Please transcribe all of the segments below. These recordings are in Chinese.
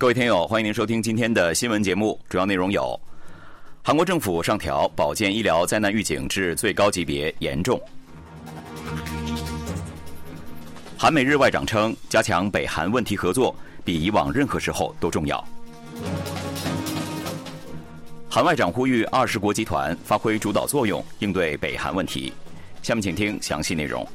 各位听友，欢迎您收听今天的新闻节目，主要内容有：韩国政府上调保健医疗灾难预警至最高级别严重；韩美日外长称，加强北韩问题合作比以往任何时候都重要。韩外长呼吁二十国集团发挥主导作用，应对北韩问题。下面请听详细内容。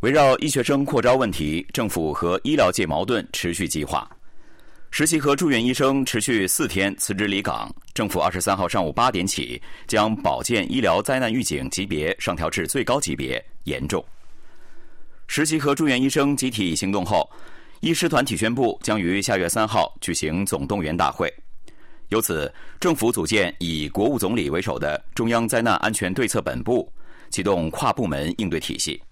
围绕医学生扩招问题，政府和医疗界矛盾持续激化。实习和住院医生持续四天辞职离岗，政府二十三号上午八点起将保健医疗灾难预警级别上调至最高级别严重。实习和住院医生集体行动后，医师团体宣布将于下月三号举行总动员大会。由此，政府组建以国务总理为首的中央灾难安全对策本部，启动跨部门应对体系。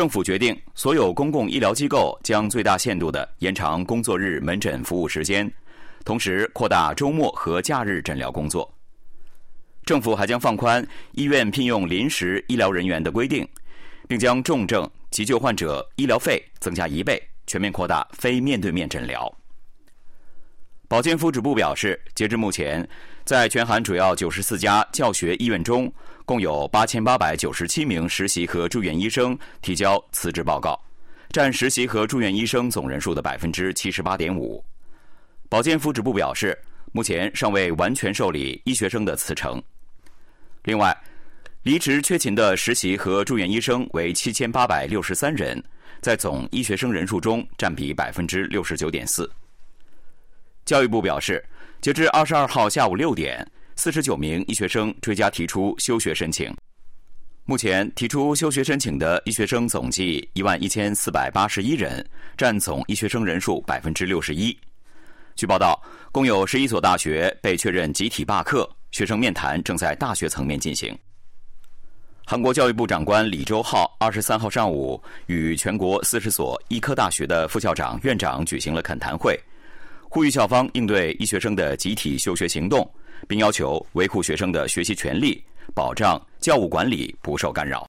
政府决定，所有公共医疗机构将最大限度地延长工作日门诊服务时间，同时扩大周末和假日诊疗工作。政府还将放宽医院聘用临时医疗人员的规定，并将重症急救患者医疗费增加一倍，全面扩大非面对面诊疗。保健福祉部表示，截至目前，在全韩主要九十四家教学医院中，共有八千八百九十七名实习和住院医生提交辞职报告，占实习和住院医生总人数的百分之七十八点五。保健福祉部表示，目前尚未完全受理医学生的辞呈。另外，离职缺勤的实习和住院医生为七千八百六十三人，在总医学生人数中占比百分之六十九点四。教育部表示，截至二十二号下午六点，四十九名医学生追加提出休学申请。目前提出休学申请的医学生总计一万一千四百八十一人，占总医学生人数百分之六十一。据报道，共有十一所大学被确认集体罢课，学生面谈正在大学层面进行。韩国教育部长官李周浩二十三号上午与全国四十所医科大学的副校长、院长举行了恳谈会。呼吁校方应对医学生的集体休学行动，并要求维护学生的学习权利，保障教务管理不受干扰。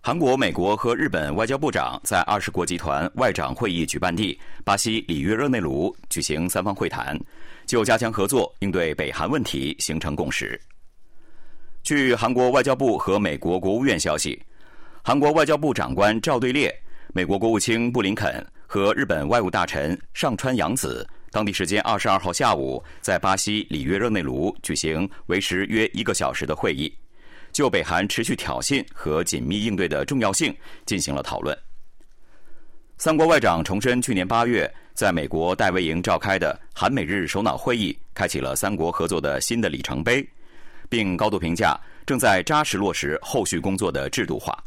韩国、美国和日本外交部长在二十国集团外长会议举办地巴西里约热内卢举行三方会谈，就加强合作应对北韩问题形成共识。据韩国外交部和美国国务院消息，韩国外交部长官赵对列、美国国务卿布林肯。和日本外务大臣上川洋子，当地时间二十二号下午在巴西里约热内卢举行维持约一个小时的会议，就北韩持续挑衅和紧密应对的重要性进行了讨论。三国外长重申，去年八月在美国戴维营召开的韩美日首脑会议，开启了三国合作的新的里程碑，并高度评价正在扎实落实后续工作的制度化。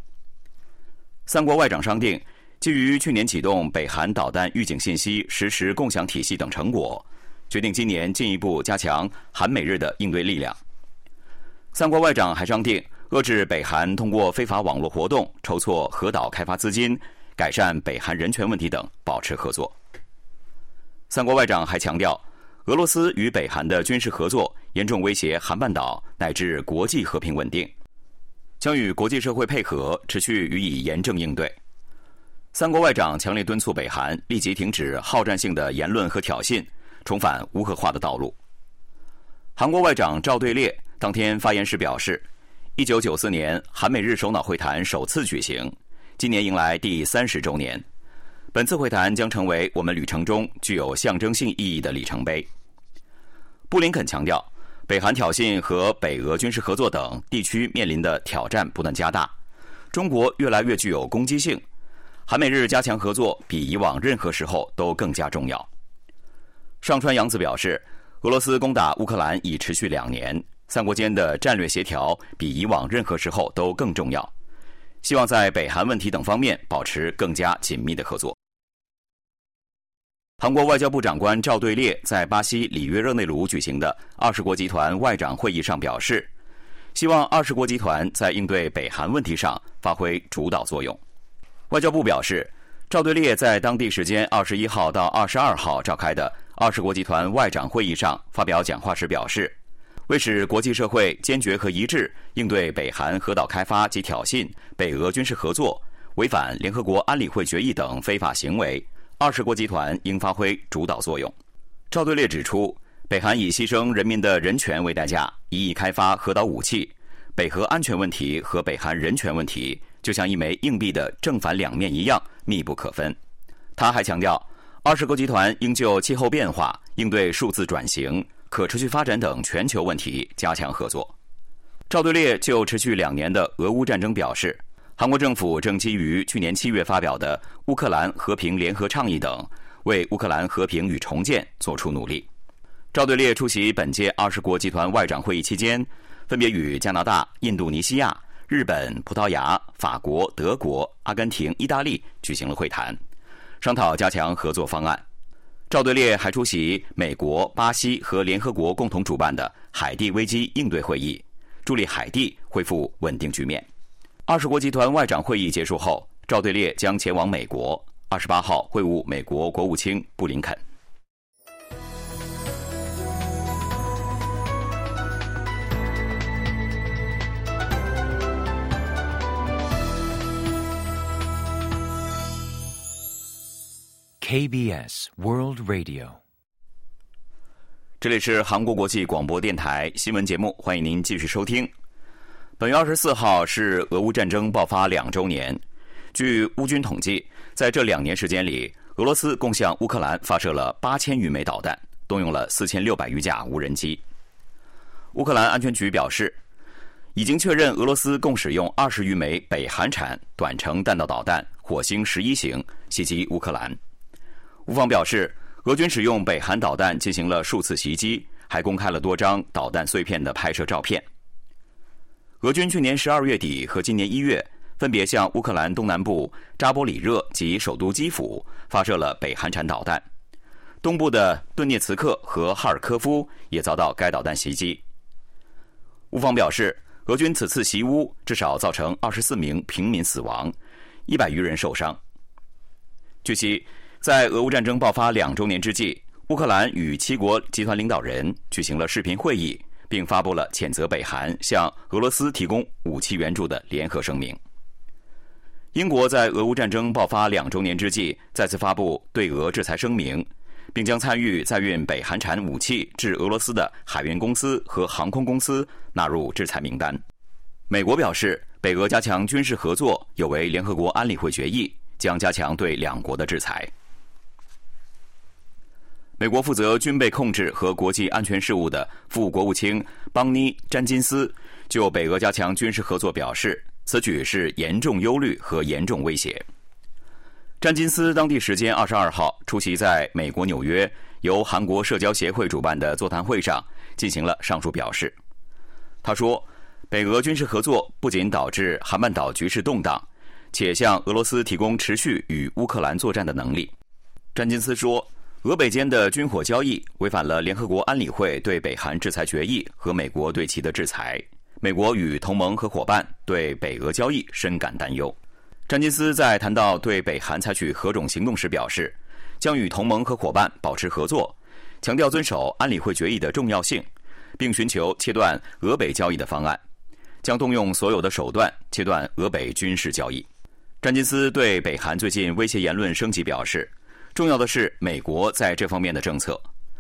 三国外长商定。基于去年启动北韩导弹预警信息实时共享体系等成果，决定今年进一步加强韩美日的应对力量。三国外长还商定遏制北韩通过非法网络活动筹措核岛开发资金，改善北韩人权问题等，保持合作。三国外长还强调，俄罗斯与北韩的军事合作严重威胁韩半岛乃至国际和平稳定，将与国际社会配合，持续予以严正应对。三国外长强烈敦促北韩立即停止好战性的言论和挑衅，重返无核化的道路。韩国外长赵对列当天发言时表示，一九九四年韩美日首脑会谈首次举行，今年迎来第三十周年。本次会谈将成为我们旅程中具有象征性意义的里程碑。布林肯强调，北韩挑衅和北俄军事合作等地区面临的挑战不断加大，中国越来越具有攻击性。韩美日加强合作比以往任何时候都更加重要。上川洋子表示，俄罗斯攻打乌克兰已持续两年，三国间的战略协调比以往任何时候都更重要。希望在北韩问题等方面保持更加紧密的合作。韩国外交部长官赵对列在巴西里约热内卢举行的二十国集团外长会议上表示，希望二十国集团在应对北韩问题上发挥主导作用。外交部表示，赵对列在当地时间二十一号到二十二号召开的二十国集团外长会议上发表讲话时表示，为使国际社会坚决和一致应对北韩核岛开发及挑衅、北俄军事合作、违反联合国安理会决议等非法行为，二十国集团应发挥主导作用。赵对列指出，北韩以牺牲人民的人权为代价，一意开发核导武器，北核安全问题和北韩人权问题就像一枚硬币的正反两面一样密不可分。他还强调，二十国集团应就气候变化、应对数字转型。可持续发展等全球问题加强合作。赵对列就持续两年的俄乌战争表示，韩国政府正基于去年七月发表的乌克兰和平联合倡议等，为乌克兰和平与重建做出努力。赵对列出席本届二十国集团外长会议期间，分别与加拿大、印度尼西亚、日本、葡萄牙、法国、德国、阿根廷、意大利举行了会谈，商讨加强合作方案。赵对列还出席美国、巴西和联合国共同主办的海地危机应对会议，助力海地恢复稳定局面。二十国集团外长会议结束后，赵队列将前往美国，二十八号会晤美国国务卿布林肯。KBS World Radio，这里是韩国国际广播电台新闻节目，欢迎您继续收听。本月二十四号是俄乌战争爆发两周年。据乌军统计，在这两年时间里，俄罗斯共向乌克兰发射了八千余枚导弹，动用了四千六百余架无人机。乌克兰安全局表示，已经确认俄罗斯共使用二十余枚北韩产短程弹道导弹“火星十一型”袭击乌克兰。乌方表示，俄军使用北韩导弹进行了数次袭击，还公开了多张导弹碎片的拍摄照片。俄军去年十二月底和今年一月，分别向乌克兰东南部扎波里热及首都基辅发射了北韩产导弹，东部的顿涅茨克和哈尔科夫也遭到该导弹袭击。乌方表示，俄军此次袭乌至少造成二十四名平民死亡，一百余人受伤。据悉。在俄乌战争爆发两周年之际，乌克兰与七国集团领导人举行了视频会议，并发布了谴责北韩向俄罗斯提供武器援助的联合声明。英国在俄乌战争爆发两周年之际再次发布对俄制裁声明，并将参与载运北韩产武器至俄罗斯的海运公司和航空公司纳入制裁名单。美国表示，北俄加强军事合作有违联合国安理会决议，将加强对两国的制裁。美国负责军备控制和国际安全事务的副国务卿邦尼·詹金斯就北俄加强军事合作表示，此举是严重忧虑和严重威胁。詹金斯当地时间二十二号出席在美国纽约由韩国社交协会主办的座谈会上，进行了上述表示。他说，北俄军事合作不仅导致韩半岛局势动荡，且向俄罗斯提供持续与乌克兰作战的能力。詹金斯说。俄北间的军火交易违反了联合国安理会对北韩制裁决议和美国对其的制裁。美国与同盟和伙伴对北俄交易深感担忧。詹金斯在谈到对北韩采取何种行动时表示，将与同盟和伙伴保持合作，强调遵守安理会决议的重要性，并寻求切断俄北交易的方案，将动用所有的手段切断俄北军事交易。詹金斯对北韩最近威胁言论升级表示。重要的是，美国在这方面的政策，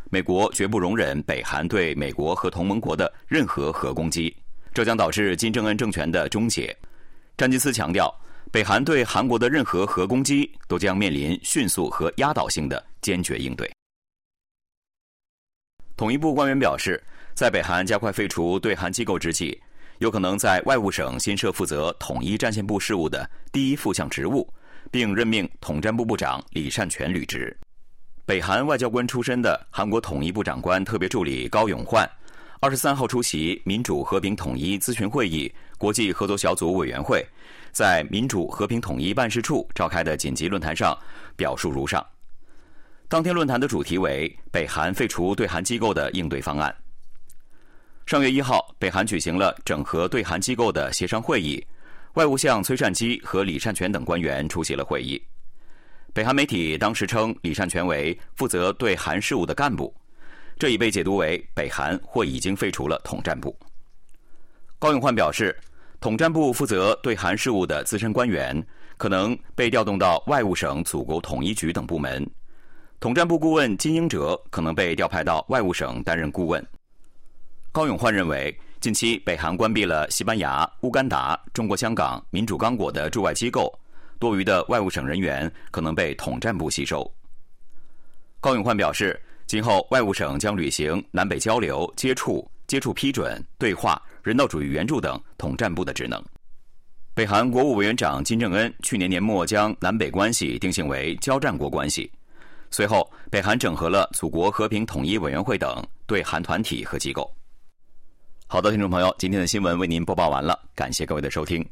美国绝不容忍北韩对美国和同盟国的任何核攻击，这将导致金正恩政权的终结。詹金斯强调，北韩对韩国的任何核攻击都将面临迅速和压倒性的坚决应对。统一部官员表示，在北韩加快废除对韩机构之际，有可能在外务省新设负责统一战线部事务的第一副相职务。并任命统战部部长李善权履职。北韩外交官出身的韩国统一部长官特别助理高永焕，二十三号出席民主和平统一咨询会议国际合作小组委员会在民主和平统一办事处召开的紧急论坛上表述如上。当天论坛的主题为北韩废除对韩机构的应对方案。上月一号，北韩举行了整合对韩机构的协商会议。外务相崔善基和李善权等官员出席了会议。北韩媒体当时称李善权为负责对韩事务的干部，这已被解读为北韩或已经废除了统战部。高永焕表示，统战部负责对韩事务的资深官员可能被调动到外务省祖国统一局等部门，统战部顾问金英哲可能被调派到外务省担任顾问。高永焕认为，近期北韩关闭了西班牙、乌干达、中国香港、民主刚果的驻外机构，多余的外务省人员可能被统战部吸收。高永焕表示。今后，外务省将履行南北交流、接触、接触批准、对话、人道主义援助等统战部的职能。北韩国务委员长金正恩去年年末将南北关系定性为交战国关系，随后北韩整合了祖国和平统一委员会等对韩团体和机构。好的，听众朋友，今天的新闻为您播报完了，感谢各位的收听。